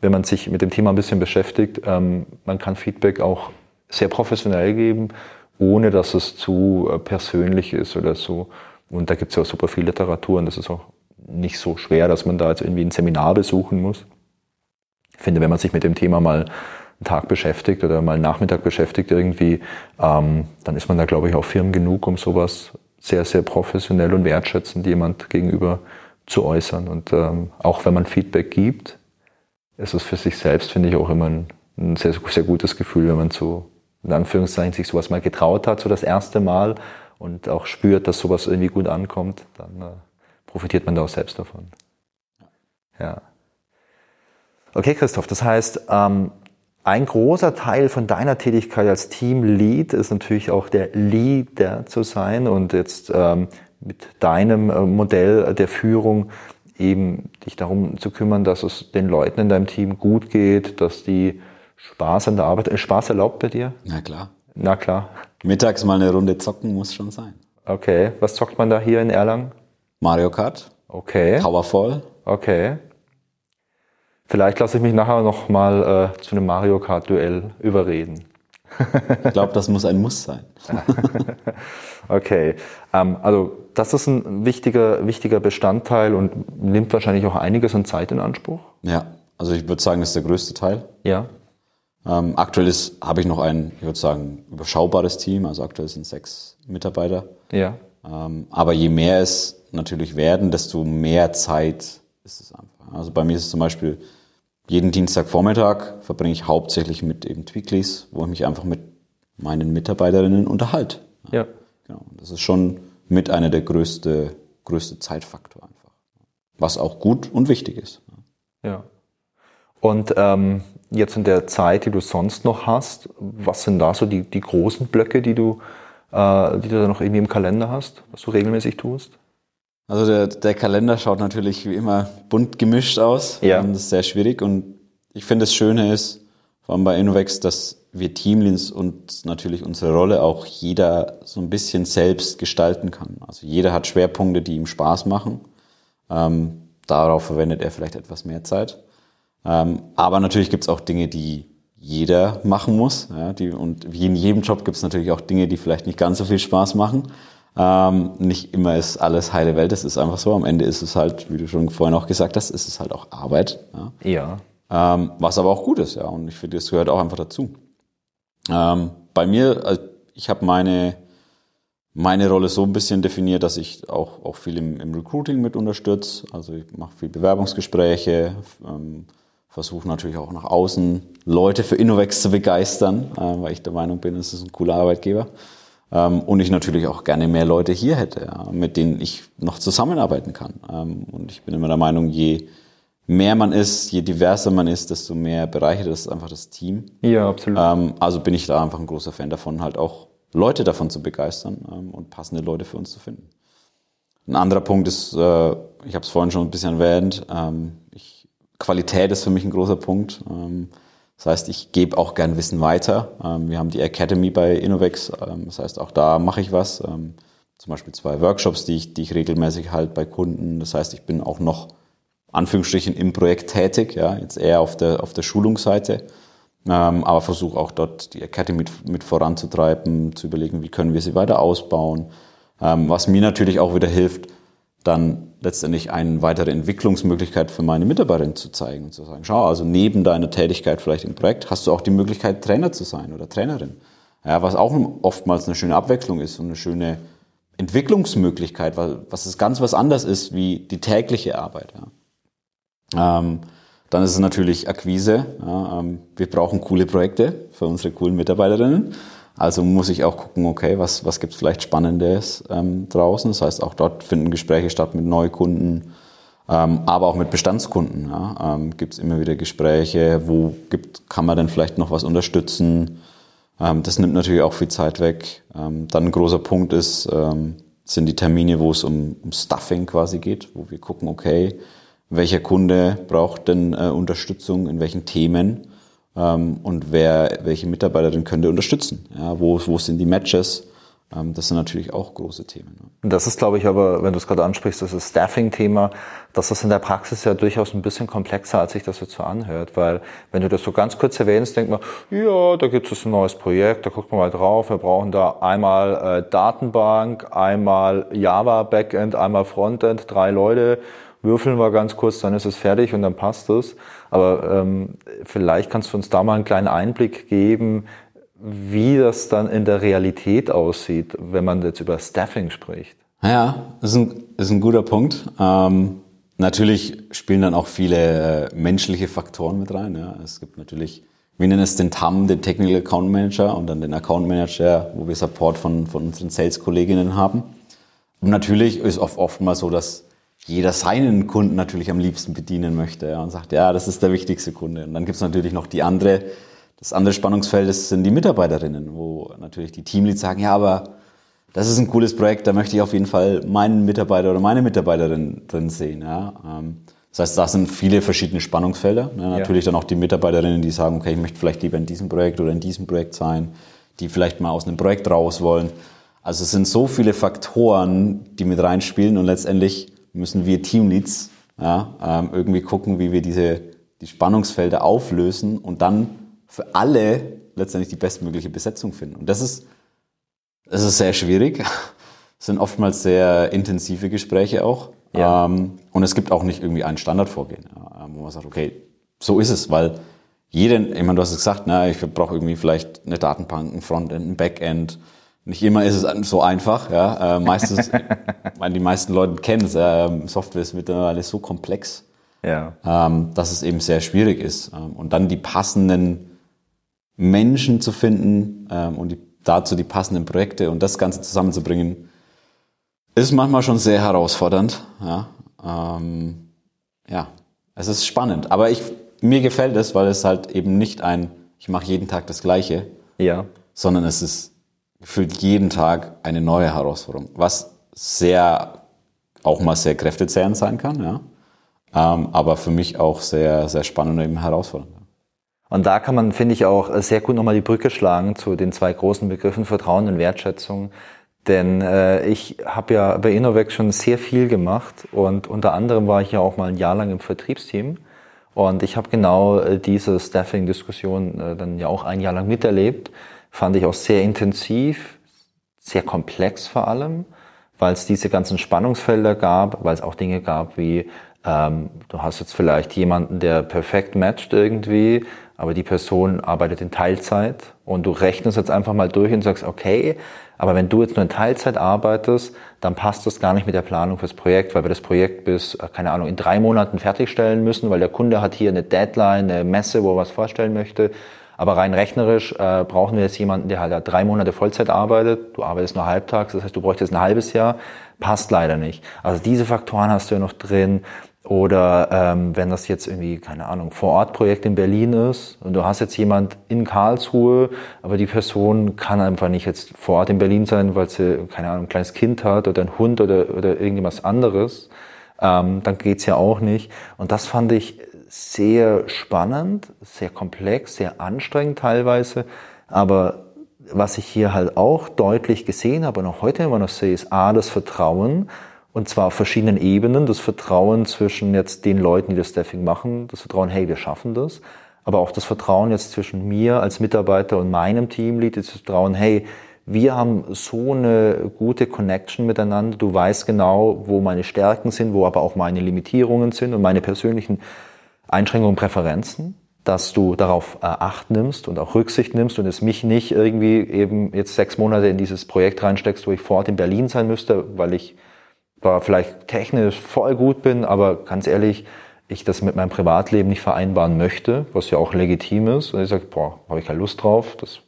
wenn man sich mit dem Thema ein bisschen beschäftigt, ähm, man kann Feedback auch sehr professionell geben, ohne dass es zu äh, persönlich ist oder so. Und da gibt es ja auch super viel Literatur und das ist auch nicht so schwer, dass man da jetzt irgendwie ein Seminar besuchen muss. Finde, wenn man sich mit dem Thema mal einen Tag beschäftigt oder mal einen Nachmittag beschäftigt irgendwie, ähm, dann ist man da, glaube ich, auch firm genug, um sowas sehr, sehr professionell und wertschätzend jemand gegenüber zu äußern. Und ähm, auch wenn man Feedback gibt, ist es für sich selbst, finde ich, auch immer ein, ein sehr, sehr gutes Gefühl, wenn man so, in Anführungszeichen, sich sowas mal getraut hat, so das erste Mal und auch spürt, dass sowas irgendwie gut ankommt, dann äh, profitiert man da auch selbst davon. Ja. Okay, Christoph, das heißt, ähm, ein großer Teil von deiner Tätigkeit als Teamlead ist natürlich auch der Leader zu sein und jetzt ähm, mit deinem äh, Modell der Führung eben dich darum zu kümmern, dass es den Leuten in deinem Team gut geht, dass die Spaß an der Arbeit, ist Spaß erlaubt bei dir? Na klar. Na klar. Mittags mal eine Runde zocken muss schon sein. Okay, was zockt man da hier in Erlangen? Mario Kart. Okay. Powerfall. Okay. Vielleicht lasse ich mich nachher noch mal äh, zu einem Mario Kart Duell überreden. ich glaube, das muss ein Muss sein. okay, ähm, also das ist ein wichtiger, wichtiger Bestandteil und nimmt wahrscheinlich auch einiges an Zeit in Anspruch. Ja, also ich würde sagen, das ist der größte Teil. Ja. Ähm, aktuell habe ich noch ein, ich würde sagen, überschaubares Team. Also aktuell sind sechs Mitarbeiter. Ja. Ähm, aber je mehr es natürlich werden, desto mehr Zeit ist es einfach. Also bei mir ist es zum Beispiel jeden Dienstagvormittag verbringe ich hauptsächlich mit eben Tweaklies, wo ich mich einfach mit meinen Mitarbeiterinnen unterhalte. Ja. Genau. Das ist schon mit einer der größte, größte Zeitfaktor einfach. Was auch gut und wichtig ist. Ja. Und ähm, jetzt in der Zeit, die du sonst noch hast, was sind da so die, die großen Blöcke, die du, äh, die du da noch irgendwie im Kalender hast, was du regelmäßig tust? Also der, der Kalender schaut natürlich wie immer bunt gemischt aus. Ja. Und das ist sehr schwierig. Und ich finde, das Schöne ist, vor allem bei Innovex, dass wir Teamleads und natürlich unsere Rolle auch jeder so ein bisschen selbst gestalten kann. Also jeder hat Schwerpunkte, die ihm Spaß machen. Ähm, darauf verwendet er vielleicht etwas mehr Zeit. Ähm, aber natürlich gibt es auch Dinge, die jeder machen muss. Ja, die, und wie in jedem Job gibt es natürlich auch Dinge, die vielleicht nicht ganz so viel Spaß machen. Ähm, nicht immer ist alles heile Welt, es ist einfach so. Am Ende ist es halt, wie du schon vorhin auch gesagt hast, ist es halt auch Arbeit. Ja. ja. Ähm, was aber auch gut ist, ja. Und ich finde, das gehört auch einfach dazu. Ähm, bei mir, also ich habe meine, meine Rolle so ein bisschen definiert, dass ich auch, auch viel im, im Recruiting mit unterstütze. Also ich mache viel Bewerbungsgespräche, ähm, versuche natürlich auch nach außen Leute für Innovex zu begeistern, äh, weil ich der Meinung bin, es ist ein cooler Arbeitgeber. Ähm, und ich natürlich auch gerne mehr Leute hier hätte, mit denen ich noch zusammenarbeiten kann. Ähm, und ich bin immer der Meinung, je mehr man ist, je diverser man ist, desto mehr bereichert es einfach das Team. Ja, absolut. Ähm, also bin ich da einfach ein großer Fan davon, halt auch Leute davon zu begeistern und passende Leute für uns zu finden. Ein anderer Punkt ist, äh, ich habe es vorhin schon ein bisschen erwähnt, ich, Qualität ist für mich ein großer Punkt. Das heißt, ich gebe auch gern Wissen weiter. Ähm, wir haben die Academy bei Innovex, ähm, das heißt, auch da mache ich was. Ähm, zum Beispiel zwei Workshops, die ich, die ich regelmäßig halt bei Kunden. Das heißt, ich bin auch noch Anführungsstrichen im Projekt tätig, ja, jetzt eher auf der, auf der Schulungsseite, aber versuche auch dort die Academy mit, mit voranzutreiben, zu überlegen, wie können wir sie weiter ausbauen. Was mir natürlich auch wieder hilft, dann letztendlich eine weitere Entwicklungsmöglichkeit für meine Mitarbeiterin zu zeigen und zu sagen, schau, also neben deiner Tätigkeit vielleicht im Projekt hast du auch die Möglichkeit, Trainer zu sein oder Trainerin. Ja, was auch oftmals eine schöne Abwechslung ist und eine schöne Entwicklungsmöglichkeit, was es ganz was anderes ist wie die tägliche Arbeit. Ja. Ähm, dann ist es natürlich Akquise. Ja, ähm, wir brauchen coole Projekte für unsere coolen Mitarbeiterinnen. Also muss ich auch gucken, okay, was, was gibt es vielleicht Spannendes ähm, draußen. Das heißt, auch dort finden Gespräche statt mit Neukunden, ähm, aber auch mit Bestandskunden. Ja. Ähm, gibt es immer wieder Gespräche, wo gibt, kann man denn vielleicht noch was unterstützen. Ähm, das nimmt natürlich auch viel Zeit weg. Ähm, dann ein großer Punkt ist, ähm, sind die Termine, wo es um, um Stuffing quasi geht, wo wir gucken, okay, welcher Kunde braucht denn äh, Unterstützung, in welchen Themen und wer, welche Mitarbeiterin könnte unterstützen. Ja, wo, wo sind die Matches? Ähm, das sind natürlich auch große Themen. Ne? Das ist, glaube ich, aber, wenn du es gerade ansprichst, das ist Staffing-Thema, das ist in der Praxis ja durchaus ein bisschen komplexer, als sich das jetzt so anhört, weil wenn du das so ganz kurz erwähnst, denkt man, ja, da gibt es ein neues Projekt, da guckt man mal drauf, wir brauchen da einmal äh, Datenbank, einmal Java Backend, einmal Frontend, drei Leute würfeln wir ganz kurz, dann ist es fertig und dann passt es. Aber ähm, vielleicht kannst du uns da mal einen kleinen Einblick geben, wie das dann in der Realität aussieht, wenn man jetzt über Staffing spricht. Ja, das ist ein, ist ein guter Punkt. Ähm, natürlich spielen dann auch viele äh, menschliche Faktoren mit rein. Ja. Es gibt natürlich, wir nennen es den TAM, den Technical Account Manager und dann den Account Manager, wo wir Support von, von unseren Sales-Kolleginnen haben. Und natürlich ist oft oftmals so, dass jeder seinen Kunden natürlich am liebsten bedienen möchte ja, und sagt, ja, das ist der wichtigste Kunde. Und dann gibt es natürlich noch die andere, das andere Spannungsfeld das sind die Mitarbeiterinnen, wo natürlich die Teamleads sagen, ja, aber das ist ein cooles Projekt, da möchte ich auf jeden Fall meinen Mitarbeiter oder meine Mitarbeiterin drin sehen. Ja. Ähm, das heißt, da sind viele verschiedene Spannungsfelder. Ja, natürlich ja. dann auch die Mitarbeiterinnen, die sagen, okay, ich möchte vielleicht lieber in diesem Projekt oder in diesem Projekt sein, die vielleicht mal aus einem Projekt raus wollen. Also es sind so viele Faktoren, die mit reinspielen und letztendlich müssen wir Teamleads ja, ähm, irgendwie gucken, wie wir diese die Spannungsfelder auflösen und dann für alle letztendlich die bestmögliche Besetzung finden. Und das ist, das ist sehr schwierig. Es sind oftmals sehr intensive Gespräche auch. Ja. Ähm, und es gibt auch nicht irgendwie ein Standardvorgehen, ja, wo man sagt, okay, so ist es, weil jeden, ich meine, du hast es gesagt, ne, ich brauche irgendwie vielleicht eine Datenbank, ein Frontend, ein Backend, nicht immer ist es so einfach. Ja. Äh, meistens, meine, die meisten Leute kennen es. Äh, Software ist mittlerweile so komplex, ja. ähm, dass es eben sehr schwierig ist. Ähm, und dann die passenden Menschen zu finden ähm, und die, dazu die passenden Projekte und das Ganze zusammenzubringen, ist manchmal schon sehr herausfordernd. Ja, ähm, ja. es ist spannend. Aber ich, mir gefällt es, weil es halt eben nicht ein, ich mache jeden Tag das Gleiche, ja. sondern es ist gefühlt jeden Tag eine neue Herausforderung, was sehr, auch mal sehr kräftezehrend sein kann, ja. Ähm, aber für mich auch sehr, sehr spannend und eben herausfordernd. Und da kann man, finde ich, auch sehr gut nochmal die Brücke schlagen zu den zwei großen Begriffen Vertrauen und Wertschätzung. Denn äh, ich habe ja bei Innovex schon sehr viel gemacht und unter anderem war ich ja auch mal ein Jahr lang im Vertriebsteam. Und ich habe genau äh, diese Staffing-Diskussion äh, dann ja auch ein Jahr lang miterlebt fand ich auch sehr intensiv, sehr komplex vor allem, weil es diese ganzen Spannungsfelder gab, weil es auch Dinge gab wie, ähm, du hast jetzt vielleicht jemanden, der perfekt matcht irgendwie, aber die Person arbeitet in Teilzeit und du rechnest jetzt einfach mal durch und sagst, okay, aber wenn du jetzt nur in Teilzeit arbeitest, dann passt das gar nicht mit der Planung fürs Projekt, weil wir das Projekt bis, äh, keine Ahnung, in drei Monaten fertigstellen müssen, weil der Kunde hat hier eine Deadline, eine Messe, wo er was vorstellen möchte. Aber rein rechnerisch äh, brauchen wir jetzt jemanden, der halt drei Monate Vollzeit arbeitet. Du arbeitest nur halbtags, das heißt, du bräuchtest ein halbes Jahr. Passt leider nicht. Also diese Faktoren hast du ja noch drin. Oder ähm, wenn das jetzt irgendwie, keine Ahnung, Vorortprojekt in Berlin ist und du hast jetzt jemand in Karlsruhe, aber die Person kann einfach nicht jetzt vor Ort in Berlin sein, weil sie, keine Ahnung, ein kleines Kind hat oder ein Hund oder, oder irgendwas anderes, ähm, dann geht's ja auch nicht. Und das fand ich sehr spannend, sehr komplex, sehr anstrengend teilweise. Aber was ich hier halt auch deutlich gesehen habe und auch heute immer noch sehe, ist A, das Vertrauen und zwar auf verschiedenen Ebenen. Das Vertrauen zwischen jetzt den Leuten, die das Staffing machen, das Vertrauen, hey, wir schaffen das. Aber auch das Vertrauen jetzt zwischen mir als Mitarbeiter und meinem Teamlead, das Vertrauen, hey, wir haben so eine gute Connection miteinander. Du weißt genau, wo meine Stärken sind, wo aber auch meine Limitierungen sind und meine persönlichen Einschränkungen Präferenzen, dass du darauf äh, Acht nimmst und auch Rücksicht nimmst und es mich nicht irgendwie eben jetzt sechs Monate in dieses Projekt reinsteckst, wo ich vor Ort in Berlin sein müsste, weil ich da vielleicht technisch voll gut bin, aber ganz ehrlich, ich das mit meinem Privatleben nicht vereinbaren möchte, was ja auch legitim ist. Und ich sage, boah, habe ich keine Lust drauf, das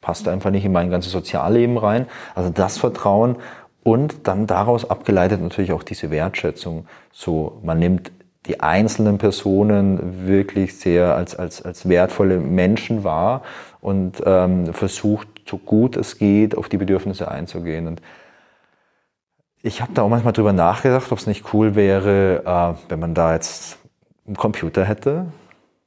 passt einfach nicht in mein ganzes Sozialleben rein. Also das Vertrauen und dann daraus abgeleitet natürlich auch diese Wertschätzung. So, man nimmt die einzelnen Personen wirklich sehr als, als, als wertvolle Menschen wahr und ähm, versucht, so gut es geht, auf die Bedürfnisse einzugehen. Und ich habe da auch manchmal drüber nachgedacht, ob es nicht cool wäre, äh, wenn man da jetzt einen Computer hätte,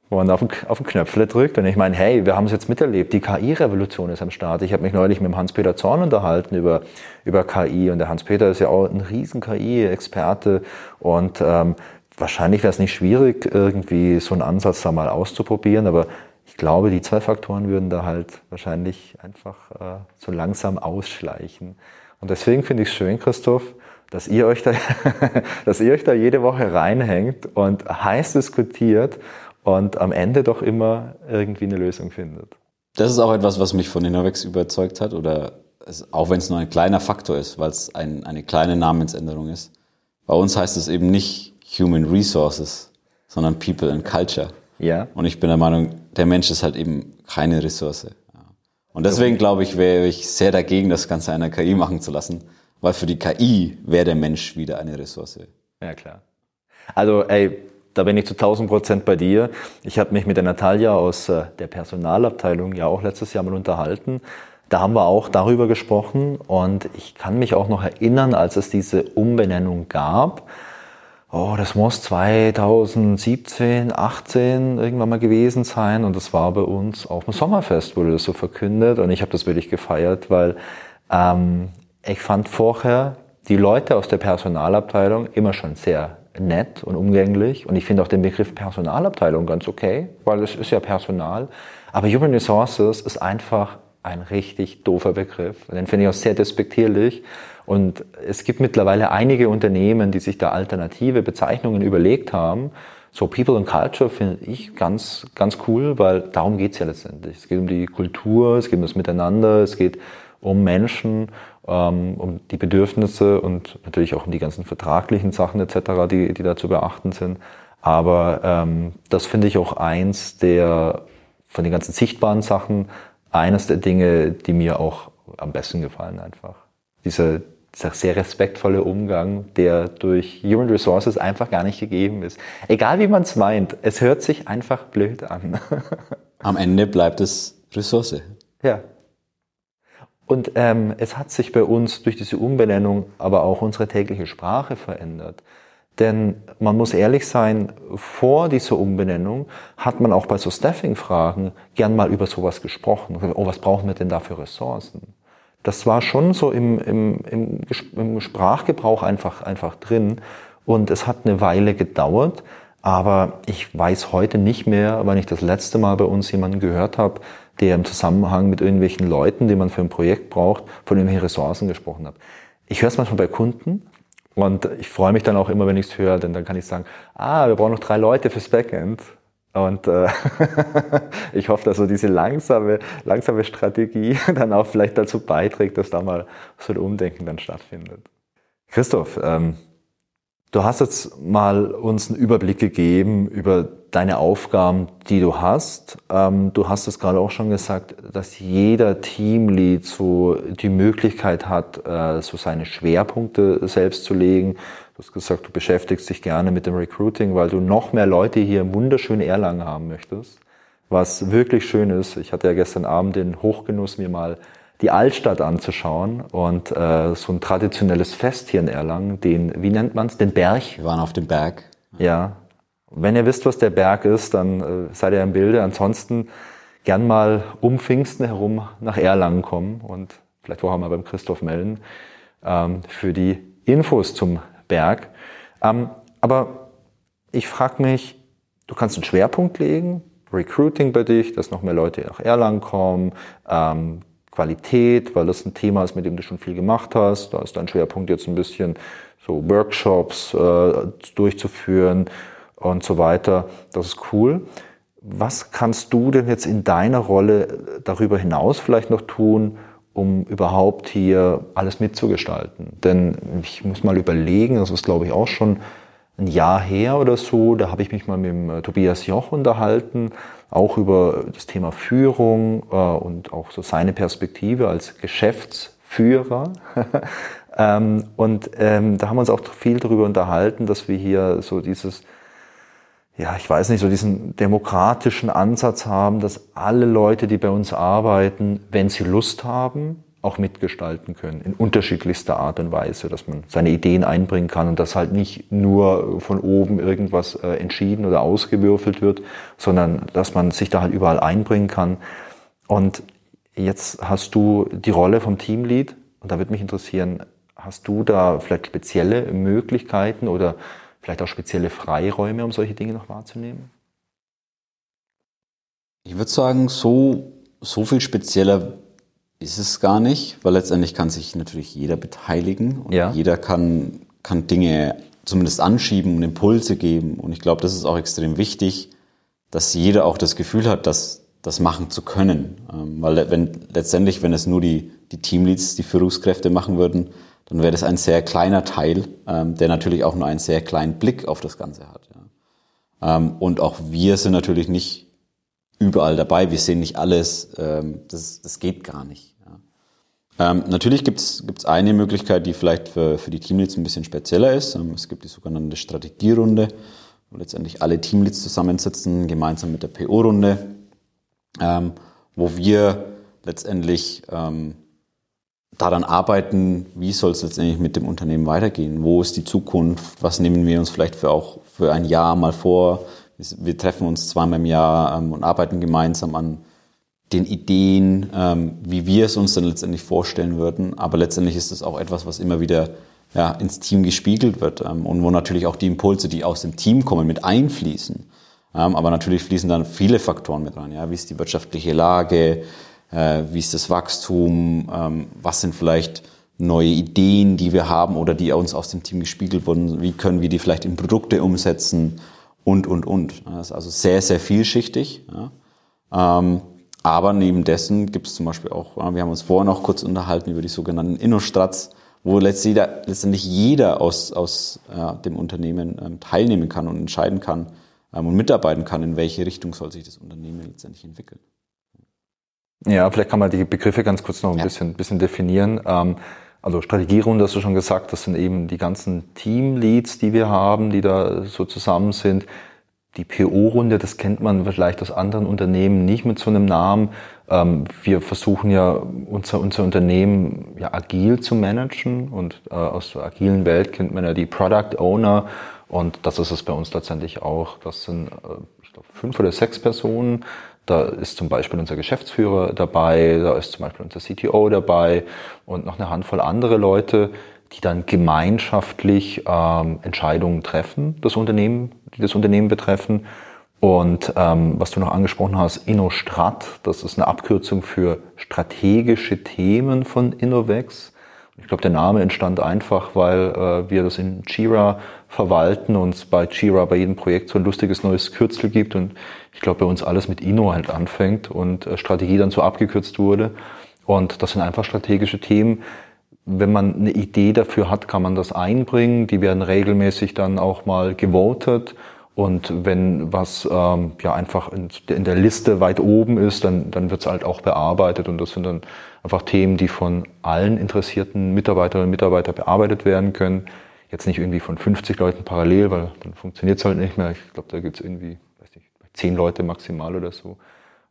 wo man auf den, auf den Knöpfle drückt. Und ich meine, hey, wir haben es jetzt miterlebt, die KI-Revolution ist am Start. Ich habe mich neulich mit dem Hans-Peter Zorn unterhalten über, über KI und der Hans-Peter ist ja auch ein riesen KI-Experte und ähm, wahrscheinlich wäre es nicht schwierig, irgendwie so einen Ansatz da mal auszuprobieren, aber ich glaube, die zwei Faktoren würden da halt wahrscheinlich einfach äh, so langsam ausschleichen. Und deswegen finde ich es schön, Christoph, dass ihr euch da, dass ihr euch da jede Woche reinhängt und heiß diskutiert und am Ende doch immer irgendwie eine Lösung findet. Das ist auch etwas, was mich von Innovex überzeugt hat oder es, auch wenn es nur ein kleiner Faktor ist, weil es ein, eine kleine Namensänderung ist. Bei uns heißt es eben nicht Human Resources, sondern People and Culture. Ja. Und ich bin der Meinung, der Mensch ist halt eben keine Ressource. Und deswegen glaube ich, wäre ich sehr dagegen, das Ganze einer KI machen zu lassen, weil für die KI wäre der Mensch wieder eine Ressource. Ja, klar. Also, ey, da bin ich zu 1000 Prozent bei dir. Ich habe mich mit der Natalia aus äh, der Personalabteilung ja auch letztes Jahr mal unterhalten. Da haben wir auch darüber gesprochen und ich kann mich auch noch erinnern, als es diese Umbenennung gab, oh, das muss 2017, 18 irgendwann mal gewesen sein. Und das war bei uns auf dem Sommerfest, wurde das so verkündet. Und ich habe das wirklich gefeiert, weil ähm, ich fand vorher die Leute aus der Personalabteilung immer schon sehr nett und umgänglich. Und ich finde auch den Begriff Personalabteilung ganz okay, weil es ist ja Personal, aber Human Resources ist einfach ein richtig doofer Begriff. Den finde ich auch sehr despektierlich und es gibt mittlerweile einige Unternehmen, die sich da alternative Bezeichnungen überlegt haben. So People and Culture finde ich ganz, ganz cool, weil darum geht's ja letztendlich. Es geht um die Kultur, es geht um das Miteinander, es geht um Menschen, ähm, um die Bedürfnisse und natürlich auch um die ganzen vertraglichen Sachen etc., die, die da zu beachten sind. Aber ähm, das finde ich auch eins der von den ganzen sichtbaren Sachen, eines der Dinge, die mir auch am besten gefallen einfach. Diese, dieser sehr respektvolle Umgang, der durch Human Resources einfach gar nicht gegeben ist. Egal wie man es meint, es hört sich einfach blöd an. Am Ende bleibt es Ressource. Ja. Und ähm, es hat sich bei uns durch diese Umbenennung aber auch unsere tägliche Sprache verändert. Denn man muss ehrlich sein, vor dieser Umbenennung hat man auch bei so Staffing-Fragen gern mal über sowas gesprochen. Oh, was brauchen wir denn da für Ressourcen? Das war schon so im, im, im, im Sprachgebrauch einfach, einfach drin. Und es hat eine Weile gedauert, aber ich weiß heute nicht mehr, wann ich das letzte Mal bei uns jemanden gehört habe, der im Zusammenhang mit irgendwelchen Leuten, die man für ein Projekt braucht, von irgendwelchen Ressourcen gesprochen hat. Ich höre es manchmal bei Kunden und ich freue mich dann auch immer, wenn ich es höre, denn dann kann ich sagen, ah, wir brauchen noch drei Leute fürs Backend. Und äh, ich hoffe, dass so diese langsame, langsame Strategie dann auch vielleicht dazu beiträgt, dass da mal so ein Umdenken dann stattfindet. Christoph, ähm, Du hast jetzt mal uns einen Überblick gegeben über deine Aufgaben, die du hast. Ähm, du hast es gerade auch schon gesagt, dass jeder Teamlead so die Möglichkeit hat, äh, so seine Schwerpunkte selbst zu legen. Du hast gesagt, du beschäftigst dich gerne mit dem Recruiting, weil du noch mehr Leute hier im wunderschönen Erlangen haben möchtest. Was wirklich schön ist. Ich hatte ja gestern Abend den Hochgenuss, mir mal die Altstadt anzuschauen und äh, so ein traditionelles Fest hier in Erlangen, den, wie nennt man es, den Berg? Wir waren auf dem Berg. Ja. Wenn ihr wisst, was der Berg ist, dann äh, seid ihr im Bilde. Ansonsten gern mal um Pfingsten herum nach Erlangen kommen und vielleicht vorher mal beim Christoph melden ähm, für die Infos zum Berg. Ähm, aber ich frage mich, du kannst einen Schwerpunkt legen, Recruiting bei dich, dass noch mehr Leute nach Erlangen kommen, ähm, Qualität, weil das ein Thema ist, mit dem du schon viel gemacht hast. Da ist dein Schwerpunkt jetzt ein bisschen so Workshops äh, durchzuführen und so weiter. Das ist cool. Was kannst du denn jetzt in deiner Rolle darüber hinaus vielleicht noch tun, um überhaupt hier alles mitzugestalten? Denn ich muss mal überlegen, das ist glaube ich auch schon ein Jahr her oder so, da habe ich mich mal mit dem äh, Tobias Joch unterhalten, auch über das Thema Führung äh, und auch so seine Perspektive als Geschäftsführer. ähm, und ähm, da haben wir uns auch viel darüber unterhalten, dass wir hier so dieses, ja, ich weiß nicht, so diesen demokratischen Ansatz haben, dass alle Leute, die bei uns arbeiten, wenn sie Lust haben, auch mitgestalten können, in unterschiedlichster Art und Weise, dass man seine Ideen einbringen kann und dass halt nicht nur von oben irgendwas äh, entschieden oder ausgewürfelt wird, sondern dass man sich da halt überall einbringen kann. Und jetzt hast du die Rolle vom Teamlead und da würde mich interessieren, hast du da vielleicht spezielle Möglichkeiten oder vielleicht auch spezielle Freiräume, um solche Dinge noch wahrzunehmen? Ich würde sagen, so, so viel spezieller ist es gar nicht, weil letztendlich kann sich natürlich jeder beteiligen und ja. jeder kann, kann Dinge zumindest anschieben und Impulse geben. Und ich glaube, das ist auch extrem wichtig, dass jeder auch das Gefühl hat, das, das machen zu können. Ähm, weil wenn, letztendlich, wenn es nur die, die Teamleads, die Führungskräfte machen würden, dann wäre das ein sehr kleiner Teil, ähm, der natürlich auch nur einen sehr kleinen Blick auf das Ganze hat. Ja. Ähm, und auch wir sind natürlich nicht überall dabei. Wir sehen nicht alles. Ähm, das, das geht gar nicht. Ähm, natürlich gibt es eine Möglichkeit, die vielleicht für, für die Teamleads ein bisschen spezieller ist. Ähm, es gibt die sogenannte Strategierunde, wo letztendlich alle Teamleads zusammensitzen, gemeinsam mit der PO-Runde, ähm, wo wir letztendlich ähm, daran arbeiten, wie soll es letztendlich mit dem Unternehmen weitergehen? Wo ist die Zukunft? Was nehmen wir uns vielleicht für auch für ein Jahr mal vor? Wir treffen uns zweimal im Jahr ähm, und arbeiten gemeinsam an den Ideen, ähm, wie wir es uns dann letztendlich vorstellen würden. Aber letztendlich ist es auch etwas, was immer wieder ja, ins Team gespiegelt wird ähm, und wo natürlich auch die Impulse, die aus dem Team kommen, mit einfließen. Ähm, aber natürlich fließen dann viele Faktoren mit rein. Ja? Wie ist die wirtschaftliche Lage? Äh, wie ist das Wachstum? Ähm, was sind vielleicht neue Ideen, die wir haben oder die uns aus dem Team gespiegelt wurden? Wie können wir die vielleicht in Produkte umsetzen? und, und, und. Das ist also sehr, sehr vielschichtig. Ja. Ähm, aber neben dessen gibt es zum Beispiel auch, wir haben uns vorher noch kurz unterhalten über die sogenannten Innostrats, wo letztendlich jeder aus, aus ja, dem Unternehmen ähm, teilnehmen kann und entscheiden kann ähm, und mitarbeiten kann, in welche Richtung soll sich das Unternehmen letztendlich entwickeln. Ja, vielleicht kann man die Begriffe ganz kurz noch ein ja. bisschen, bisschen definieren. Ähm, also Strategierunde hast du schon gesagt, das sind eben die ganzen Teamleads, die wir haben, die da so zusammen sind. Die PO-Runde, das kennt man vielleicht aus anderen Unternehmen nicht mit so einem Namen. Ähm, wir versuchen ja unser, unser Unternehmen ja agil zu managen und äh, aus der agilen Welt kennt man ja die Product Owner und das ist es bei uns letztendlich auch. Das sind, äh, ich glaube, fünf oder sechs Personen, da ist zum Beispiel unser Geschäftsführer dabei, da ist zum Beispiel unser CTO dabei und noch eine Handvoll andere Leute, die dann gemeinschaftlich ähm, Entscheidungen treffen, das Unternehmen, die das Unternehmen betreffen. Und ähm, was du noch angesprochen hast, InnoStrat, das ist eine Abkürzung für strategische Themen von Innovex. Ich glaube, der Name entstand einfach, weil äh, wir das in Jira verwalten und bei Jira bei jedem Projekt so ein lustiges neues Kürzel gibt und ich glaube, bei uns alles mit Inno halt anfängt und äh, Strategie dann so abgekürzt wurde. Und das sind einfach strategische Themen, wenn man eine Idee dafür hat, kann man das einbringen. Die werden regelmäßig dann auch mal gewotet. Und wenn was ähm, ja einfach in, der Liste weit oben ist, dann, dann wird es halt auch bearbeitet. Und das sind dann einfach Themen, die von allen interessierten Mitarbeiterinnen und Mitarbeitern bearbeitet werden können. Jetzt nicht irgendwie von 50 Leuten parallel, weil dann funktioniert es halt nicht mehr. Ich glaube, da gibt es irgendwie, weiß nicht, zehn Leute maximal oder so,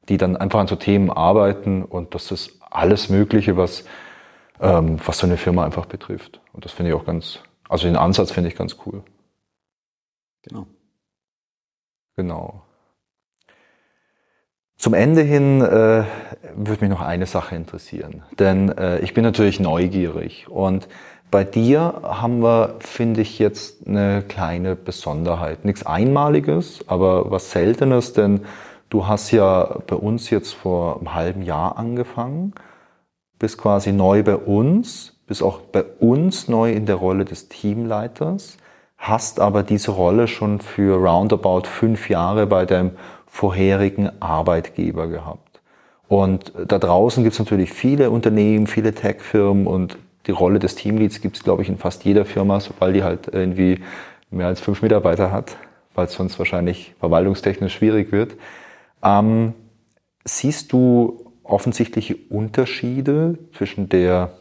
die dann einfach an so Themen arbeiten. Und das ist alles Mögliche, was ähm, was so eine Firma einfach betrifft. Und das finde ich auch ganz, also den Ansatz finde ich ganz cool. Genau. Genau. Zum Ende hin äh, würde mich noch eine Sache interessieren, denn äh, ich bin natürlich neugierig und bei dir haben wir, finde ich, jetzt eine kleine Besonderheit. Nichts Einmaliges, aber was Seltenes, denn du hast ja bei uns jetzt vor einem halben Jahr angefangen bist quasi neu bei uns, bist auch bei uns neu in der Rolle des Teamleiters, hast aber diese Rolle schon für roundabout fünf Jahre bei deinem vorherigen Arbeitgeber gehabt. Und da draußen gibt es natürlich viele Unternehmen, viele Tech-Firmen und die Rolle des Teamleads gibt es, glaube ich, in fast jeder Firma, sobald die halt irgendwie mehr als fünf Mitarbeiter hat, weil es sonst wahrscheinlich verwaltungstechnisch schwierig wird. Ähm, siehst du offensichtliche Unterschiede zwischen der,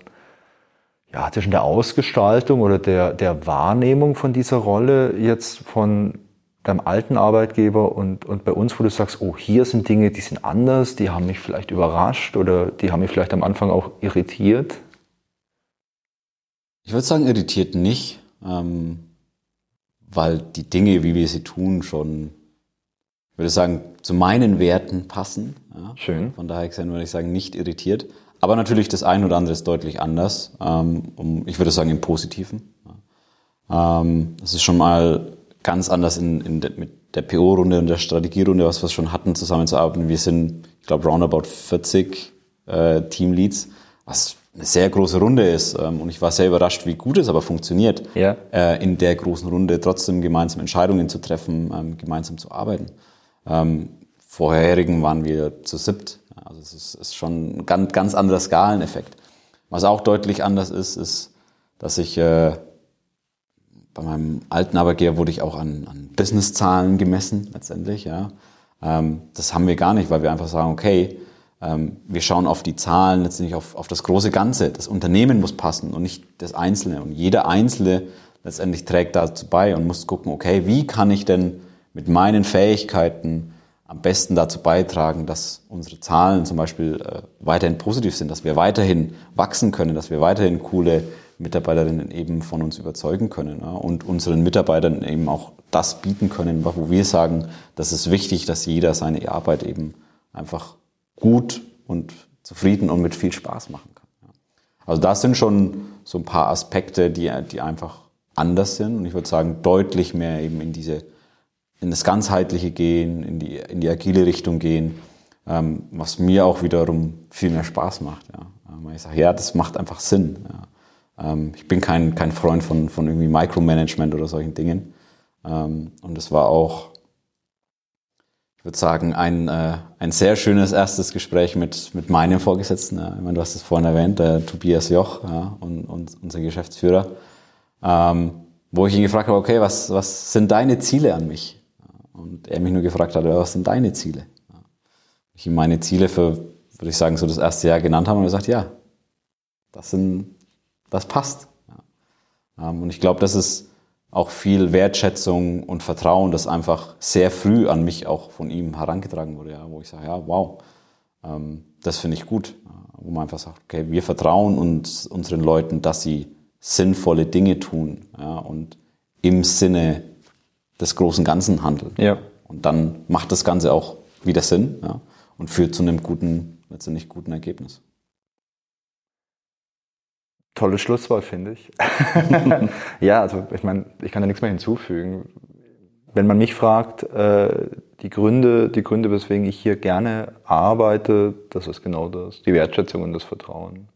ja, zwischen der Ausgestaltung oder der, der Wahrnehmung von dieser Rolle jetzt von deinem alten Arbeitgeber und, und bei uns, wo du sagst, oh, hier sind Dinge, die sind anders, die haben mich vielleicht überrascht oder die haben mich vielleicht am Anfang auch irritiert? Ich würde sagen, irritiert nicht, ähm, weil die Dinge, wie wir sie tun, schon würde sagen, zu meinen Werten passen. Ja. Schön. Von daher würde ich sagen, nicht irritiert. Aber natürlich das eine oder andere ist deutlich anders. Ähm, um, ich würde sagen, im Positiven. Ja. Ähm, es ist schon mal ganz anders in, in de, mit der PO-Runde und der Strategierunde, was wir schon hatten, zusammenzuarbeiten. Wir sind, ich glaube, roundabout 40 äh, Teamleads, was eine sehr große Runde ist. Ähm, und ich war sehr überrascht, wie gut es aber funktioniert, ja. äh, in der großen Runde trotzdem gemeinsam Entscheidungen zu treffen, ähm, gemeinsam zu arbeiten. Ähm, vorherigen waren wir zu siebt. Also es ist, ist schon ein ganz, ganz anderer Skaleneffekt. Was auch deutlich anders ist, ist, dass ich äh, bei meinem alten Arbeitgeber wurde ich auch an, an Businesszahlen gemessen letztendlich. Ja. Ähm, das haben wir gar nicht, weil wir einfach sagen, okay, ähm, wir schauen auf die Zahlen, letztendlich auf, auf das große Ganze. Das Unternehmen muss passen und nicht das Einzelne. Und jeder Einzelne letztendlich trägt dazu bei und muss gucken, okay, wie kann ich denn mit meinen Fähigkeiten am besten dazu beitragen, dass unsere Zahlen zum Beispiel äh, weiterhin positiv sind, dass wir weiterhin wachsen können, dass wir weiterhin coole Mitarbeiterinnen eben von uns überzeugen können ja, und unseren Mitarbeitern eben auch das bieten können, wo wir sagen, das ist wichtig, dass jeder seine Arbeit eben einfach gut und zufrieden und mit viel Spaß machen kann. Ja. Also das sind schon so ein paar Aspekte, die, die einfach anders sind und ich würde sagen deutlich mehr eben in diese in das Ganzheitliche gehen, in die, in die agile Richtung gehen, ähm, was mir auch wiederum viel mehr Spaß macht. Ja. Ähm, ich sage, ja, das macht einfach Sinn. Ja. Ähm, ich bin kein, kein Freund von, von irgendwie Micromanagement oder solchen Dingen. Ähm, und das war auch, ich würde sagen, ein, äh, ein sehr schönes erstes Gespräch mit, mit meinem Vorgesetzten. Ja. Ich meine, du hast es vorhin erwähnt, der Tobias Joch ja, und, und unser Geschäftsführer. Ähm, wo ich ihn gefragt habe, okay, was, was sind deine Ziele an mich? Und er mich nur gefragt hat, was sind deine Ziele? Ich ihm meine Ziele für, würde ich sagen, so das erste Jahr genannt habe und er sagt, ja, das sind, das passt. Ähm, und ich glaube, das ist auch viel Wertschätzung und Vertrauen, das einfach sehr früh an mich auch von ihm herangetragen wurde, wo ich sage, ja, wow, ähm, das finde ich gut. Wo man einfach sagt, okay, wir vertrauen uns unseren Leuten, dass sie sinnvolle Dinge tun ja, und im Sinne des großen Ganzen handeln. Ja. Und dann macht das Ganze auch wieder Sinn ja, und führt zu einem guten, letztendlich guten Ergebnis. Tolles Schlusswort, finde ich. ja, also ich meine, ich kann da nichts mehr hinzufügen. Wenn man mich fragt, äh, die Gründe, die Gründe, weswegen ich hier gerne arbeite, das ist genau das, die Wertschätzung und das Vertrauen.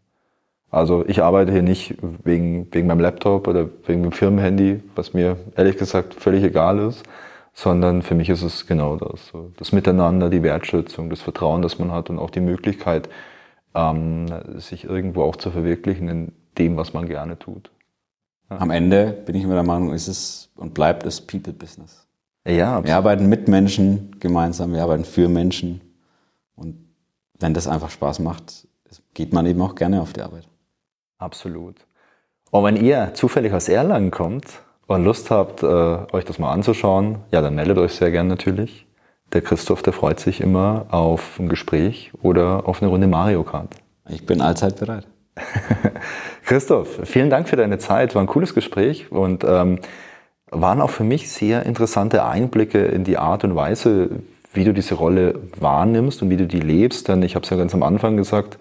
Also ich arbeite hier nicht wegen, wegen meinem Laptop oder wegen dem Firmenhandy, was mir ehrlich gesagt völlig egal ist, sondern für mich ist es genau das. So das Miteinander, die Wertschätzung, das Vertrauen, das man hat und auch die Möglichkeit, ähm, sich irgendwo auch zu verwirklichen in dem, was man gerne tut. Ja. Am Ende bin ich immer der Meinung, ist es und bleibt es People Business. Ja, absolut. Wir arbeiten mit Menschen gemeinsam, wir arbeiten für Menschen. Und wenn das einfach Spaß macht, geht man eben auch gerne auf die Arbeit. Absolut. Und wenn ihr zufällig aus Erlangen kommt und Lust habt, äh, euch das mal anzuschauen, ja, dann meldet euch sehr gern natürlich. Der Christoph, der freut sich immer auf ein Gespräch oder auf eine Runde Mario Kart. Ich bin allzeit bereit. Christoph, vielen Dank für deine Zeit. War ein cooles Gespräch und ähm, waren auch für mich sehr interessante Einblicke in die Art und Weise, wie du diese Rolle wahrnimmst und wie du die lebst. Denn ich habe es ja ganz am Anfang gesagt,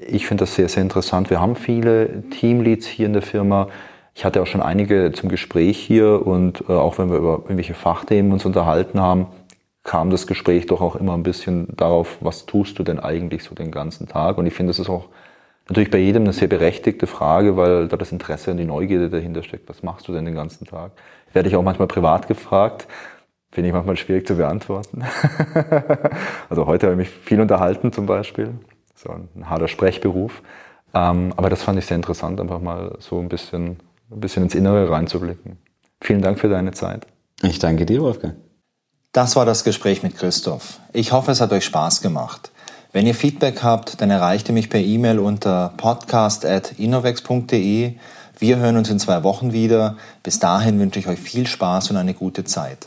ich finde das sehr, sehr interessant. Wir haben viele Teamleads hier in der Firma. Ich hatte auch schon einige zum Gespräch hier und äh, auch wenn wir über irgendwelche Fachthemen uns unterhalten haben, kam das Gespräch doch auch immer ein bisschen darauf, was tust du denn eigentlich so den ganzen Tag? Und ich finde, das ist auch natürlich bei jedem eine sehr berechtigte Frage, weil da das Interesse und die Neugierde dahinter steckt. Was machst du denn den ganzen Tag? Werde ich auch manchmal privat gefragt. Finde ich manchmal schwierig zu beantworten. also heute habe ich mich viel unterhalten zum Beispiel so ein harter Sprechberuf. Ähm, aber das fand ich sehr interessant, einfach mal so ein bisschen, ein bisschen ins Innere reinzublicken. Vielen Dank für deine Zeit. Ich danke dir, Wolfgang. Das war das Gespräch mit Christoph. Ich hoffe, es hat euch Spaß gemacht. Wenn ihr Feedback habt, dann erreicht ihr mich per E-Mail unter podcast.innovex.de. Wir hören uns in zwei Wochen wieder. Bis dahin wünsche ich euch viel Spaß und eine gute Zeit.